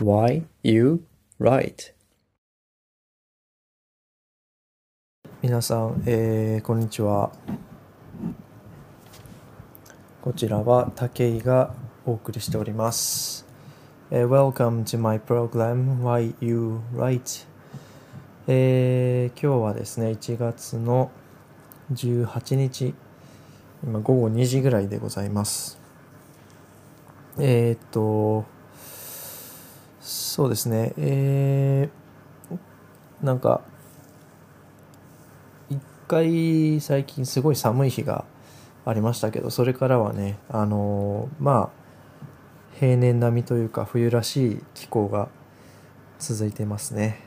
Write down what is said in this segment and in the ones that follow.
Why you write? 皆さん、えーこんにちは。こちらは武井がお送りしております、えー Welcome to my program Why You Write、えー今日はですね1月の18日今午後2時ぐらいでございます。えーっとそうですね。えーなんか一回最近すごい寒い日がありましたけどそれからはねあのーまあ平年並みというか冬らしい気候が続いてますね。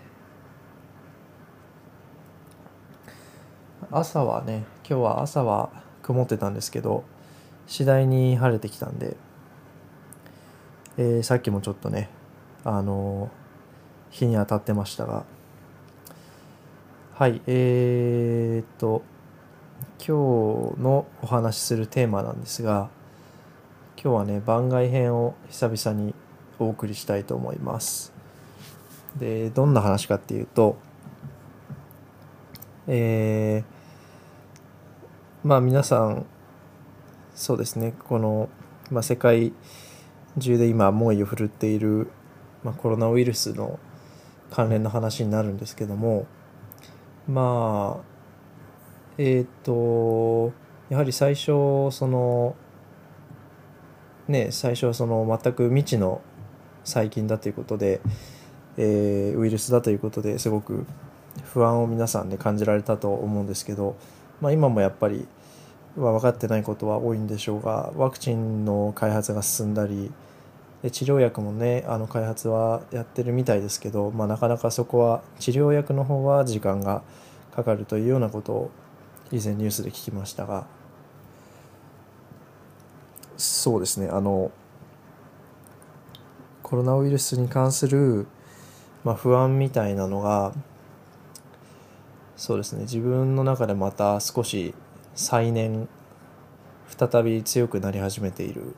朝はね今日は朝は曇ってたんですけど次第に晴れてきたんで、えーさっきもちょっとねあの日に当たってましたがはい、えー、っと、今日のお話しするテーマなんですが、今日はね、番外編を久々にお送りしたいと思います。で、どんな話かっていうと、えー、まあ皆さん、そうですね、この、まあ、世界中で今猛威を振るっている、まあ、コロナウイルスの関連の話になるんですけども、まあえっ、とやはり最初そのね最初はその全く未知の細菌だということで、えーウイルスだということですごく不安を皆さんで感じられたと思うんですけど、まあ、今もやっぱりは分かってないことは多いんでしょうがワクチンの開発が進んだりで治療薬もねあの開発はやってるみたいですけど、まあ、なかなかそこは治療薬の方は時間がかかるというようなことを以前ニュースで聞きましたが。そうですね。あのコロナウイルスに関する、まあ、不安みたいなのがそうですね。自分の中でまた少し再燃再び強くなり始めている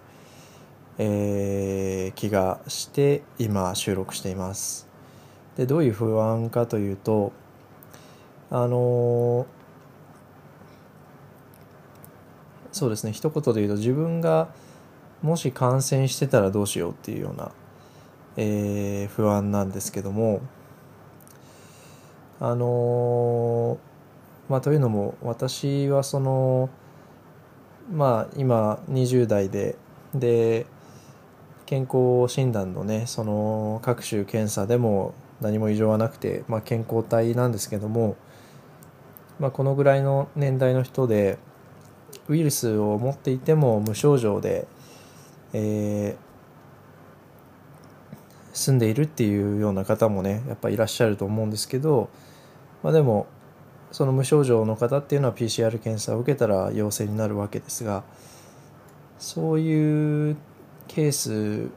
えー気がして今収録しています。でどういう不安かというとあのーそうですね一言で言うと自分がもし感染してたらどうしようっていうような、えー不安なんですけどもあのーまあというのも私はそのまあ今20代でで健康診断のねその各種検査でも何も異常はなくて、まあ、健康体なんですけども、まあ、このぐらいの年代の人でウイルスを持っていても無症状で、えー住んでいるっていうような方もねやっぱいらっしゃると思うんですけど、まあ、でもその無症状の方っていうのは PCR 検査を受けたら陽性になるわけですがそういうケース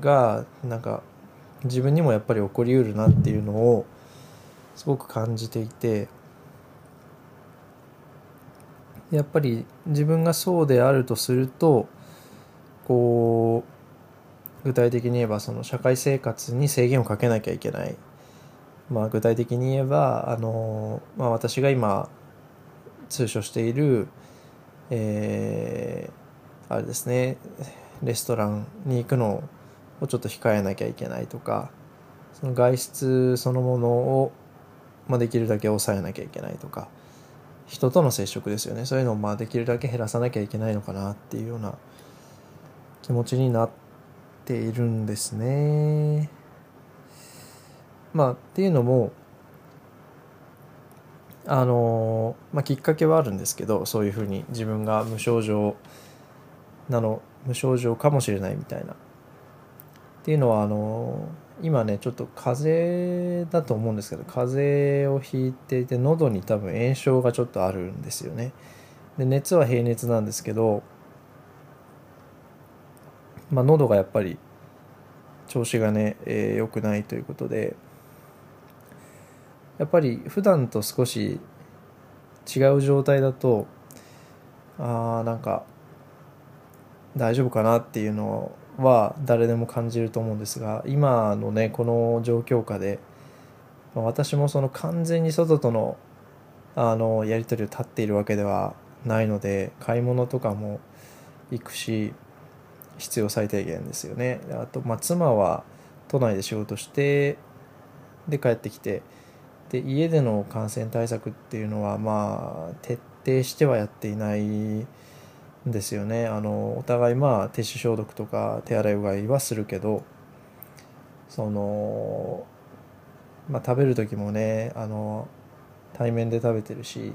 がなんか自分にもやっぱり起こりうるなっていうのをすごく感じていてやっぱり自分がそうであるとするとこう具体的に言えばその社会生活に制限をかけなきゃいけない、まあ、具体的に言えばあの、まあ、私が今通所している、えーあれですね。レストランに行くのをちょっと控えなきゃいけないとかその外出そのものを、まあ、できるだけ抑えなきゃいけないとか人との接触ですよねそういうのをまあできるだけ減らさなきゃいけないのかなっていうような気持ちになっているんですね。まあっていうのもあのまあ、きっかけはあるんですけどそういうふうに自分が無症状なの無症状かもしれないみたいな。っていうのはあの今ねちょっと風邪だと思うんですけど風邪をひいていて喉に多分炎症がちょっとあるんですよね。で熱は平熱なんですけど、まあ、喉がやっぱり調子がね、えーくないということでやっぱり普段と少し違う状態だとあーなんか大丈夫かなっていうのは誰でも感じると思うんですが今のねこの状況下で私もその完全に外とのあのやり取りを立っているわけではないので買い物とかも行くし必要最低限ですよね。あと、まあ、妻は都内で仕事してで帰ってきてで家での感染対策っていうのはまあ徹底してはやっていないですよね。あのお互いまあ手指消毒とか手洗いうがいはするけどそのまあ食べる時もねあの対面で食べてるし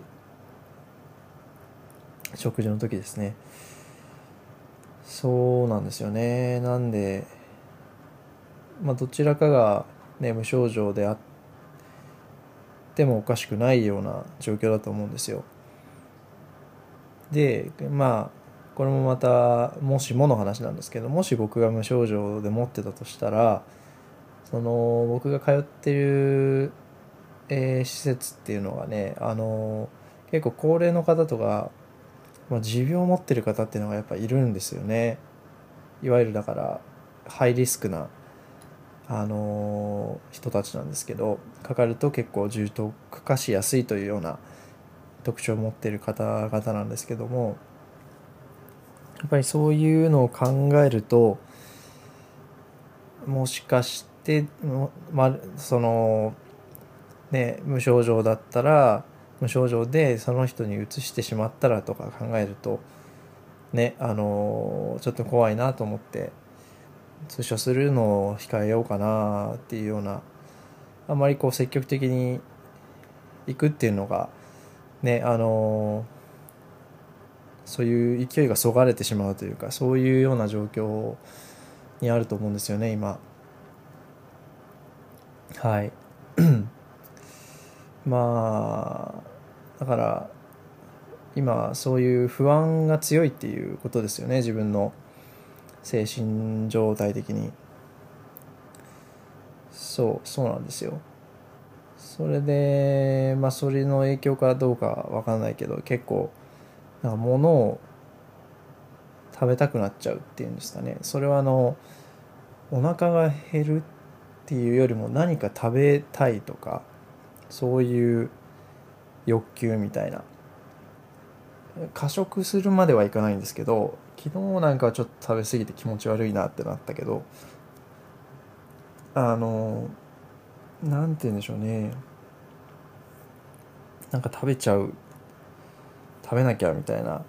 食事の時ですね。そうなんですよね。なんでまあどちらかがね無症状であってもおかしくないような状況だと思うんですよ。でまあこれもまたもしもの話なんですけどもし僕が無症状で持ってたとしたらその僕が通ってる、えー、施設っていうのがねあの結構高齢の方とかまあ、持病を持ってる方っていうのがやっぱいるんですよね。いわゆるだからハイリスクな、あの、人たちなんですけどかかると結構重篤化しやすいというような特徴を持っている方々なんですけどもやっぱりそういうのを考えるともしかしてまそのね無症状だったら無症状でその人にうつしてしまったらとか考えるとねあのちょっと怖いなと思って通所するのを控えようかなっていうようなあまりこう積極的に行くっていうのがねあのそういう勢いがそがれてしまうというかそういうような状況にあると思うんですよね今。はい。まあだから今そういう不安が強いっていうことですよね自分の精神状態的に。そうそうなんですよ。それでまあそれの影響かどうかわかんないけど結構なんか物を食べたくなっちゃうっていうんですかね。それはあのお腹が減るっていうよりも何か食べたいとかそういう欲求みたいな。過食するまではいかないんですけど昨日なんかはちょっと食べ過ぎて気持ち悪いなってなったけどあの何て言うんでしょうね。なんか食べちゃう。食べなきゃみたいな。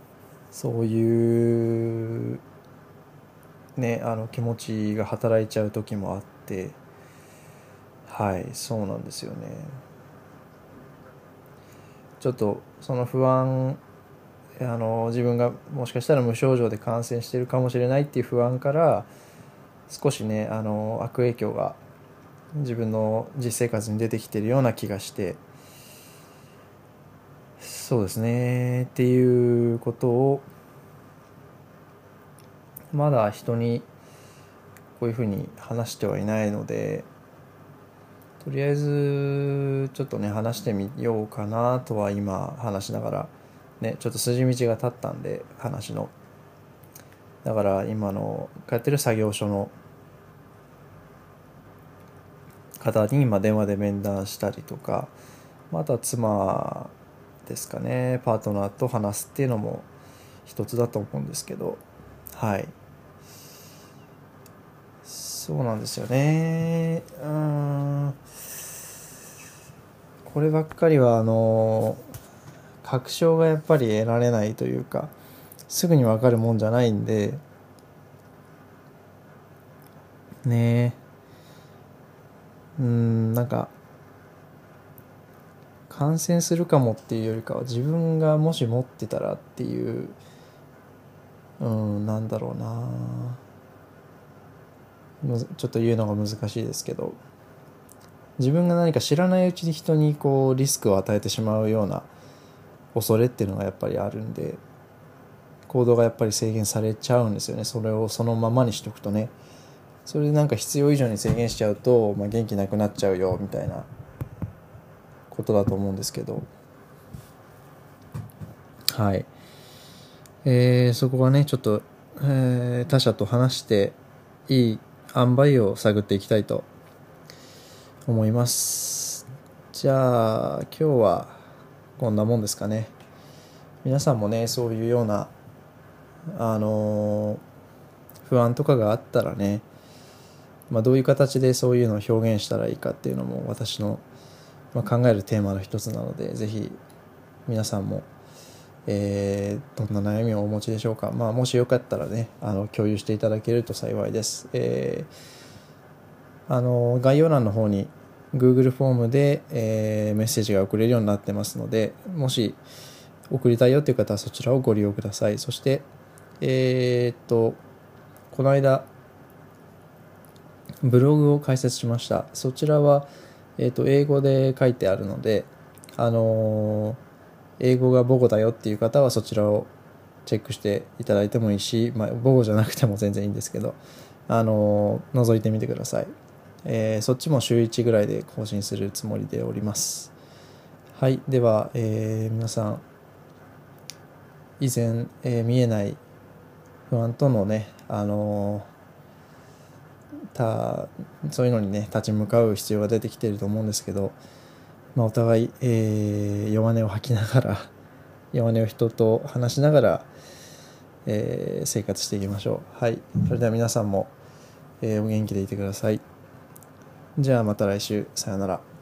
そういうねあの気持ちが働いちゃう時もあって。はいそうなんですよね。ちょっとその不安あの自分がもしかしたら無症状で感染してるかもしれないっていう不安から少しねあの悪影響が自分の実生活に出てきてるような気がしてそうですねっていうことをまだ人にこういうふうに話してはいないのでとりあえずちょっとね話してみようかなとは今話しながらねちょっと筋道が立ったんで話の。だから今のやってる作業所の方に今電話で面談したりとかまた妻ですかねパートナーと話すっていうのも一つだと思うんですけどはい。そうなんですよね。うん。こればっかりはあの確証がやっぱり得られないというかすぐに分かるもんじゃないんでね。えうんなんか感染するかもっていうよりかは自分がもし持ってたらっていううんなんだろうな。ちょっと言うのが難しいですけど。自分が何か知らないうちに人にこうリスクを与えてしまうような恐れっていうのがやっぱりあるんで行動がやっぱり制限されちゃうんですよね。それをそのままにしとくとね。それでなんか必要以上に制限しちゃうと、まあ、元気なくなっちゃうよみたいなことだと思うんですけど。はい。えー、そこはねちょっと、えー、他者と話していい塩梅を探っていきたいと思います。じゃあ今日はこんなもんですかね。皆さんもねそういうようなあの不安とかがあったらね、まあ、どういう形でそういうのを表現したらいいかっていうのも私の、まあ、考えるテーマの一つなのでぜひ皆さんも、えー、どんな悩みをお持ちでしょうか、まあ、もしよかったらねあの共有していただけると幸いです、えー、あの概要欄の方に Google フォームで、えー、メッセージが送れるようになってますのでもし送りたいよという方はそちらをご利用ください。そしてえー、っとこの間ブログを開設しました。そちらは、えー、と英語で書いてあるのであの英語が母語だよっていう方はそちらをチェックしていただいてもいいし、まあ、母語じゃなくても全然いいんですけど、あの覗いてみてください、えー、そっちも週1ぐらいで更新するつもりでおります。はいでは、え、皆さん以前、え、見えない不安とのね、あのたそういうのにね立ち向かう必要が出てきてると思うんですけど、まあ、お互い、えー、弱音を吐きながら 弱音を人と話しながら、えー、生活していきましょう。はい。それでは皆さんも、えー、お元気でいてください。じゃあまた来週。さよなら。